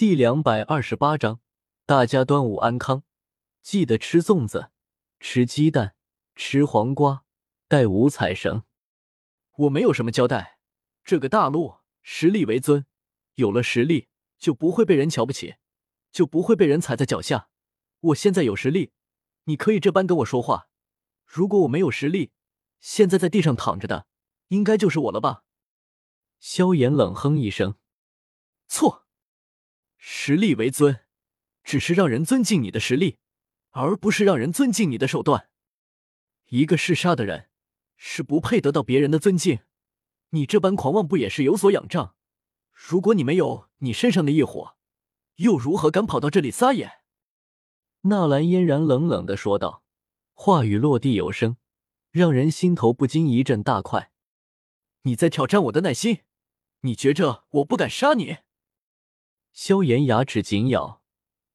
第两百二十八章，大家端午安康，记得吃粽子，吃鸡蛋，吃黄瓜，带五彩绳。我没有什么交代，这个大陆实力为尊，有了实力就不会被人瞧不起，就不会被人踩在脚下。我现在有实力，你可以这般跟我说话。如果我没有实力，现在在地上躺着的，应该就是我了吧？萧炎冷哼一声：“错。”实力为尊，只是让人尊敬你的实力，而不是让人尊敬你的手段。一个嗜杀的人是不配得到别人的尊敬。你这般狂妄，不也是有所仰仗？如果你没有你身上的业火，又如何敢跑到这里撒野？纳兰嫣然冷冷的说道，话语落地有声，让人心头不禁一阵大快。你在挑战我的耐心？你觉着我不敢杀你？萧炎牙齿紧咬，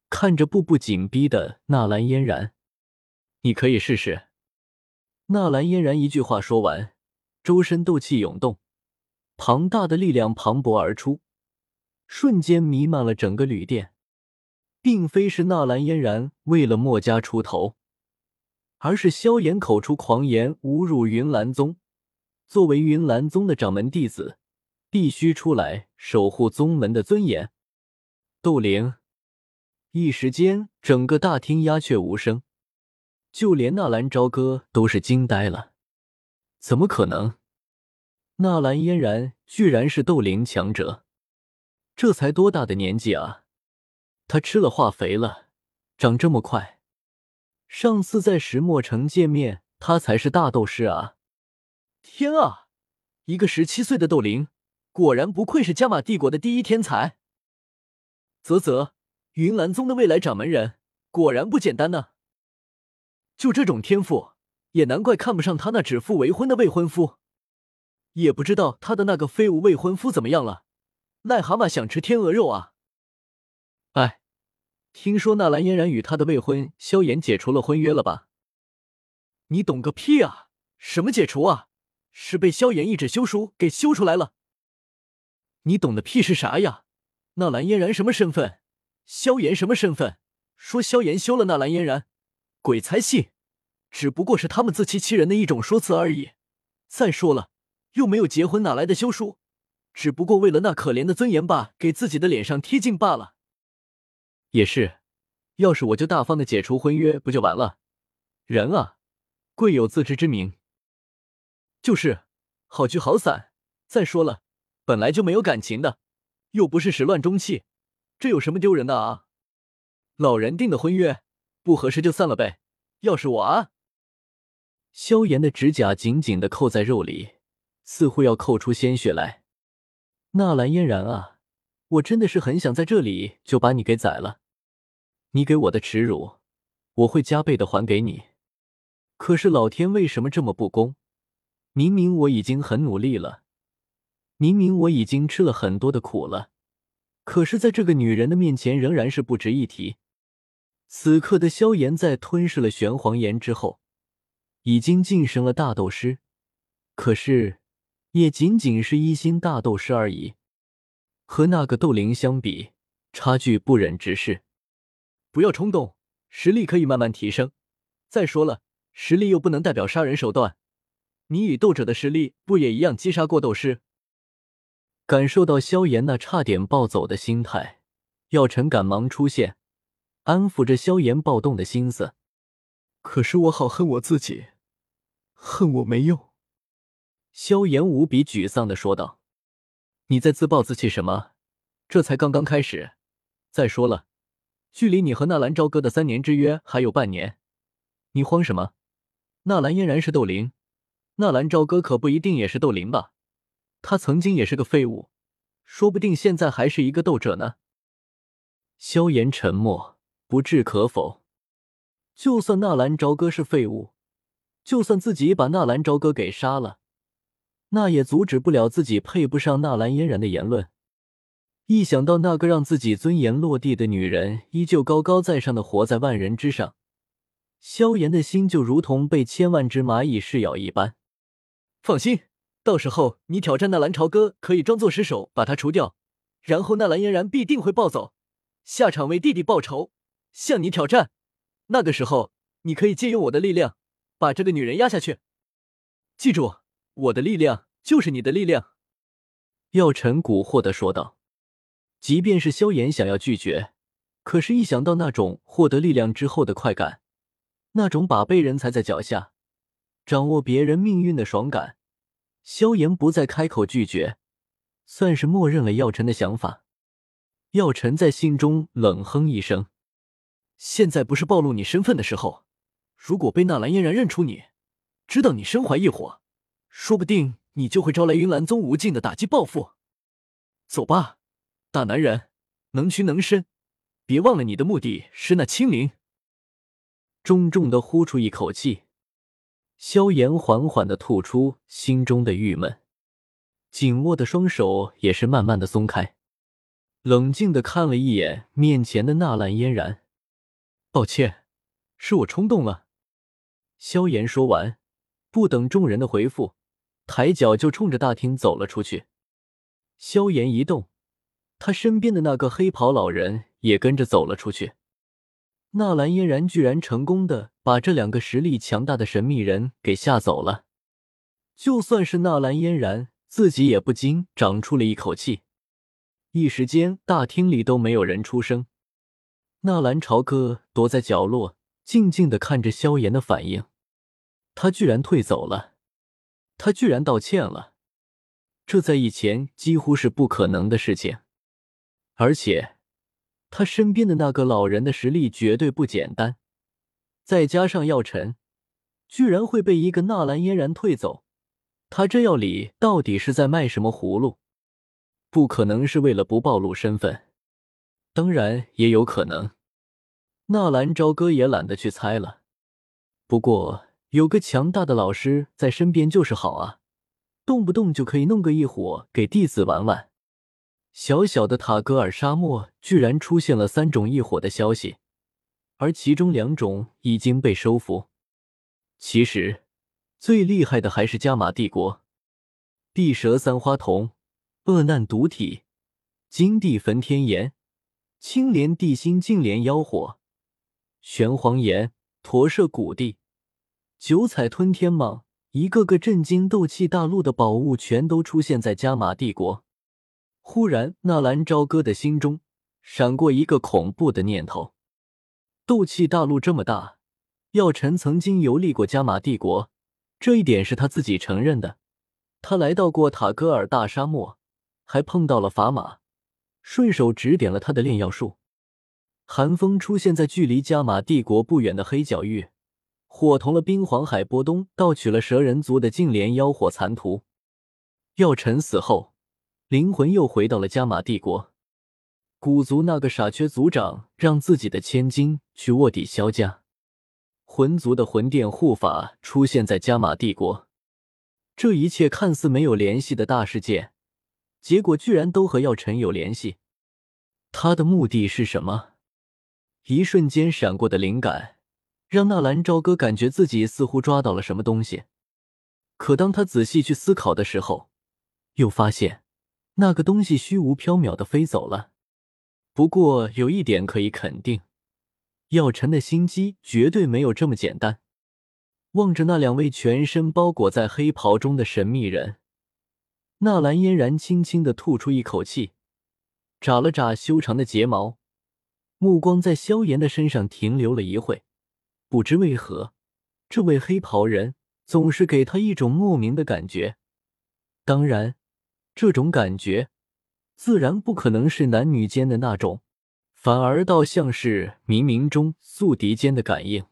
看着步步紧逼的纳兰嫣然：“你可以试试。”纳兰嫣然一句话说完，周身斗气涌动，庞大的力量磅礴而出，瞬间弥漫了整个旅店。并非是纳兰嫣然为了墨家出头，而是萧炎口出狂言，侮辱云岚宗。作为云岚宗的掌门弟子，必须出来守护宗门的尊严。斗灵，一时间整个大厅鸦雀无声，就连纳兰朝歌都是惊呆了。怎么可能？纳兰嫣然居然是斗灵强者？这才多大的年纪啊！他吃了化肥了，长这么快。上次在石墨城见面，他才是大斗师啊！天啊，一个十七岁的斗灵，果然不愧是加玛帝国的第一天才。啧啧，云岚宗的未来掌门人果然不简单呢。就这种天赋，也难怪看不上他那指腹为婚的未婚夫。也不知道他的那个废物未婚夫怎么样了。癞蛤蟆想吃天鹅肉啊！哎，听说纳兰嫣然与他的未婚萧炎解除了婚约了吧？你懂个屁啊！什么解除啊？是被萧炎一纸休书给休出来了。你懂的屁是啥呀？纳兰嫣然什么身份？萧炎什么身份？说萧炎休了纳兰嫣然，鬼才信！只不过是他们自欺欺人的一种说辞而已。再说了，又没有结婚，哪来的休书？只不过为了那可怜的尊严吧，给自己的脸上贴金罢了。也是，要是我就大方的解除婚约，不就完了？人啊，贵有自知之明。就是，好聚好散。再说了，本来就没有感情的。又不是始乱终弃，这有什么丢人的啊？老人定的婚约不合适就散了呗。要是我啊，萧炎的指甲紧紧的扣在肉里，似乎要扣出鲜血来。纳兰嫣然啊，我真的是很想在这里就把你给宰了。你给我的耻辱，我会加倍的还给你。可是老天为什么这么不公？明明我已经很努力了。明明我已经吃了很多的苦了，可是在这个女人的面前仍然是不值一提。此刻的萧炎在吞噬了玄黄岩之后，已经晋升了大斗师，可是也仅仅是一星大斗师而已，和那个斗灵相比，差距不忍直视。不要冲动，实力可以慢慢提升。再说了，实力又不能代表杀人手段。你以斗者的实力，不也一样击杀过斗师？感受到萧炎那差点暴走的心态，药尘赶忙出现，安抚着萧炎暴动的心思。可是我好恨我自己，恨我没用。萧炎无比沮丧的说道：“你在自暴自弃什么？这才刚刚开始。再说了，距离你和纳兰朝歌的三年之约还有半年，你慌什么？纳兰嫣然是斗灵，纳兰朝歌可不一定也是斗灵吧？”他曾经也是个废物，说不定现在还是一个斗者呢。萧炎沉默，不置可否。就算纳兰朝歌是废物，就算自己把纳兰朝歌给杀了，那也阻止不了自己配不上纳兰嫣然的言论。一想到那个让自己尊严落地的女人依旧高高在上的活在万人之上，萧炎的心就如同被千万只蚂蚁噬咬一般。放心。到时候你挑战那蓝朝歌，可以装作失手把他除掉，然后那蓝嫣然必定会暴走，下场为弟弟报仇，向你挑战。那个时候，你可以借用我的力量，把这个女人压下去。记住，我的力量就是你的力量。”药尘蛊惑的说道。即便是萧炎想要拒绝，可是，一想到那种获得力量之后的快感，那种把被人踩在脚下，掌握别人命运的爽感，萧炎不再开口拒绝，算是默认了药尘的想法。药尘在心中冷哼一声：“现在不是暴露你身份的时候，如果被纳兰嫣然认出你，知道你身怀异火，说不定你就会招来云岚宗无尽的打击报复。走吧。”大男人，能屈能伸，别忘了你的目的是那青灵。重重的呼出一口气，萧炎缓缓的吐出心中的郁闷，紧握的双手也是慢慢的松开，冷静的看了一眼面前的纳兰嫣然，抱歉，是我冲动了。萧炎说完，不等众人的回复，抬脚就冲着大厅走了出去。萧炎一动。他身边的那个黑袍老人也跟着走了出去。纳兰嫣然居然成功的把这两个实力强大的神秘人给吓走了，就算是纳兰嫣然自己也不禁长出了一口气。一时间，大厅里都没有人出声。纳兰朝歌躲在角落，静静的看着萧炎的反应。他居然退走了，他居然道歉了，这在以前几乎是不可能的事情。而且，他身边的那个老人的实力绝对不简单，再加上药尘，居然会被一个纳兰嫣然退走，他这药里到底是在卖什么葫芦？不可能是为了不暴露身份，当然也有可能，纳兰朝歌也懒得去猜了。不过有个强大的老师在身边就是好啊，动不动就可以弄个异火给弟子玩玩。小小的塔格尔沙漠居然出现了三种异火的消息，而其中两种已经被收服。其实，最厉害的还是加玛帝国。地蛇三花瞳、恶难毒体、金地焚天炎、青莲地心净莲妖火、玄黄炎、驼舍古地、九彩吞天蟒，一个个震惊斗气大陆的宝物，全都出现在加玛帝国。忽然，纳兰朝歌的心中闪过一个恐怖的念头：斗气大陆这么大，药尘曾经游历过加玛帝国，这一点是他自己承认的。他来到过塔戈尔大沙漠，还碰到了法玛，顺手指点了他的炼药术。寒风出现在距离加玛帝国不远的黑角域，伙同了冰皇海波东盗取了蛇人族的净莲妖火残图。药尘死后。灵魂又回到了加玛帝国，古族那个傻缺族长让自己的千金去卧底萧家，魂族的魂殿护法出现在加玛帝国，这一切看似没有联系的大事件，结果居然都和药尘有联系。他的目的是什么？一瞬间闪过的灵感，让纳兰朝歌感觉自己似乎抓到了什么东西，可当他仔细去思考的时候，又发现。那个东西虚无缥缈的飞走了。不过有一点可以肯定，药尘的心机绝对没有这么简单。望着那两位全身包裹在黑袍中的神秘人，纳兰嫣然轻轻的吐出一口气，眨了眨修长的睫毛，目光在萧炎的身上停留了一会。不知为何，这位黑袍人总是给他一种莫名的感觉。当然。这种感觉，自然不可能是男女间的那种，反而倒像是冥冥中宿敌间的感应。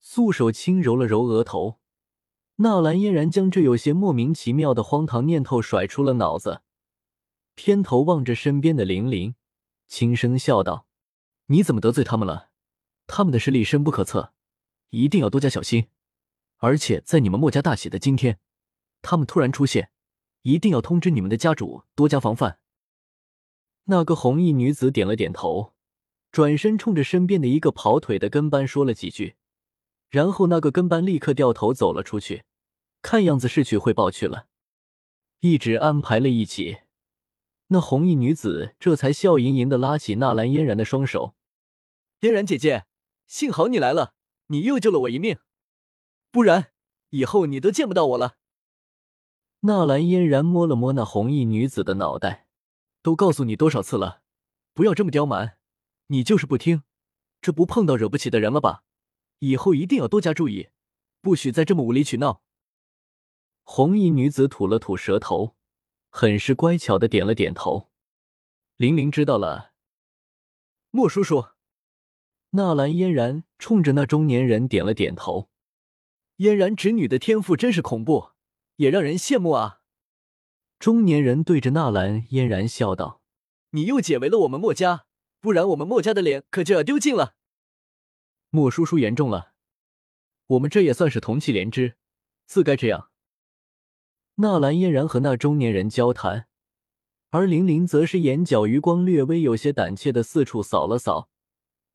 素手轻揉了揉额头，纳兰嫣然将这有些莫名其妙的荒唐念头甩出了脑子，偏头望着身边的玲玲，轻声笑道：“你怎么得罪他们了？他们的实力深不可测，一定要多加小心。而且在你们墨家大喜的今天，他们突然出现。”一定要通知你们的家主多加防范。那个红衣女子点了点头，转身冲着身边的一个跑腿的跟班说了几句，然后那个跟班立刻掉头走了出去，看样子是去汇报去了。一直安排了一起，那红衣女子这才笑盈盈的拉起纳兰嫣然的双手：“嫣然姐姐，幸好你来了，你又救了我一命，不然以后你都见不到我了。”纳兰嫣然摸了摸那红衣女子的脑袋：“都告诉你多少次了，不要这么刁蛮，你就是不听，这不碰到惹不起的人了吧？以后一定要多加注意，不许再这么无理取闹。”红衣女子吐了吐舌头。很是乖巧的点了点头，玲玲知道了。莫叔叔，纳兰嫣然冲着那中年人点了点头。嫣然侄女的天赋真是恐怖，也让人羡慕啊！中年人对着纳兰嫣然笑道：“你又解围了我们墨家，不然我们墨家的脸可就要丢尽了。”莫叔叔言重了，我们这也算是同气连枝，自该这样。纳兰嫣然和那中年人交谈，而玲玲则是眼角余光略微有些胆怯的四处扫了扫，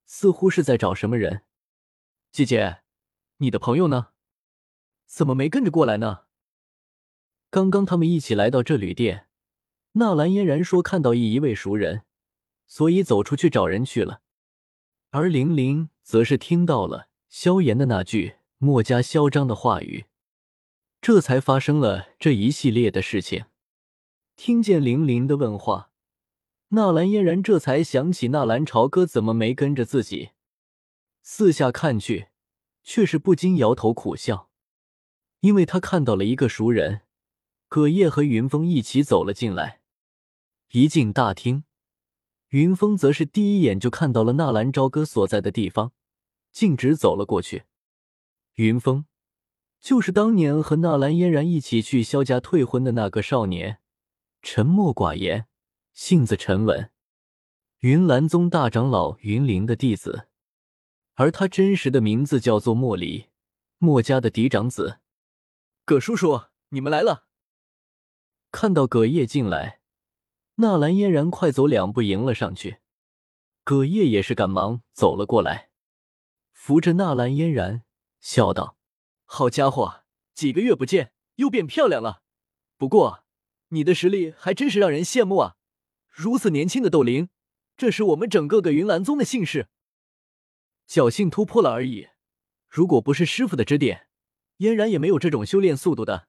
似乎是在找什么人。姐姐，你的朋友呢？怎么没跟着过来呢？刚刚他们一起来到这旅店，纳兰嫣然说看到一一位熟人，所以走出去找人去了。而玲玲则是听到了萧炎的那句墨家嚣张的话语。这才发生了这一系列的事情。听见玲玲的问话，纳兰嫣然这才想起纳兰朝歌怎么没跟着自己。四下看去，却是不禁摇头苦笑，因为他看到了一个熟人，葛叶和云峰一起走了进来。一进大厅，云峰则是第一眼就看到了纳兰朝歌所在的地方，径直走了过去。云峰。就是当年和纳兰嫣然一起去萧家退婚的那个少年，沉默寡言，性子沉稳，云岚宗大长老云灵的弟子，而他真实的名字叫做莫离，莫家的嫡长子。葛叔叔，你们来了。看到葛叶进来，纳兰嫣然快走两步迎了上去，葛叶也是赶忙走了过来，扶着纳兰嫣然，笑道。好家伙，几个月不见又变漂亮了。不过你的实力还真是让人羡慕啊！如此年轻的斗灵，这是我们整个个云岚宗的幸事。侥幸突破了而已，如果不是师傅的指点，嫣然也没有这种修炼速度的。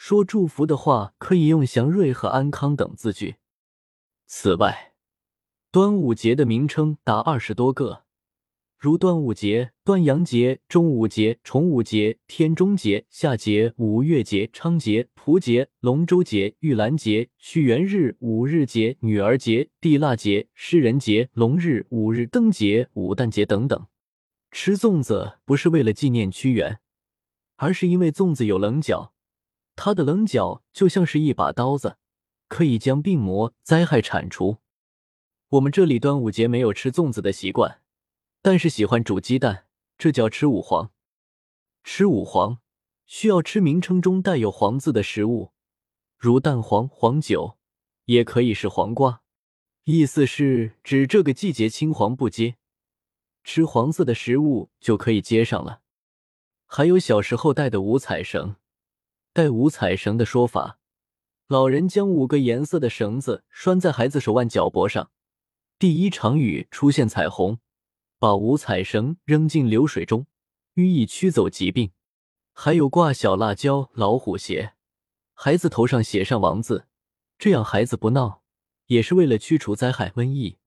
说祝福的话，可以用祥瑞和安康等字句。此外，端午节的名称达二十多个。如端午节、端阳节、中午节、重午节、天中节、夏节、五月节、昌节、蒲节、龙舟节、玉兰节、屈原日、五日节、女儿节、地腊节、诗人节、龙日、五日灯节、五旦节等等。吃粽子不是为了纪念屈原，而是因为粽子有棱角，它的棱角就像是一把刀子，可以将病魔灾害铲除。我们这里端午节没有吃粽子的习惯。但是喜欢煮鸡蛋，这叫吃五黄。吃五黄需要吃名称中带有“黄”字的食物，如蛋黄、黄酒，也可以是黄瓜。意思是指这个季节青黄不接，吃黄色的食物就可以接上了。还有小时候带的五彩绳，带五彩绳的说法，老人将五个颜色的绳子拴在孩子手腕、脚脖上，第一场雨出现彩虹。把五彩绳扔进流水中，寓意驱走疾病。还有挂小辣椒、老虎鞋，孩子头上写上王字，这样孩子不闹，也是为了驱除灾害瘟疫。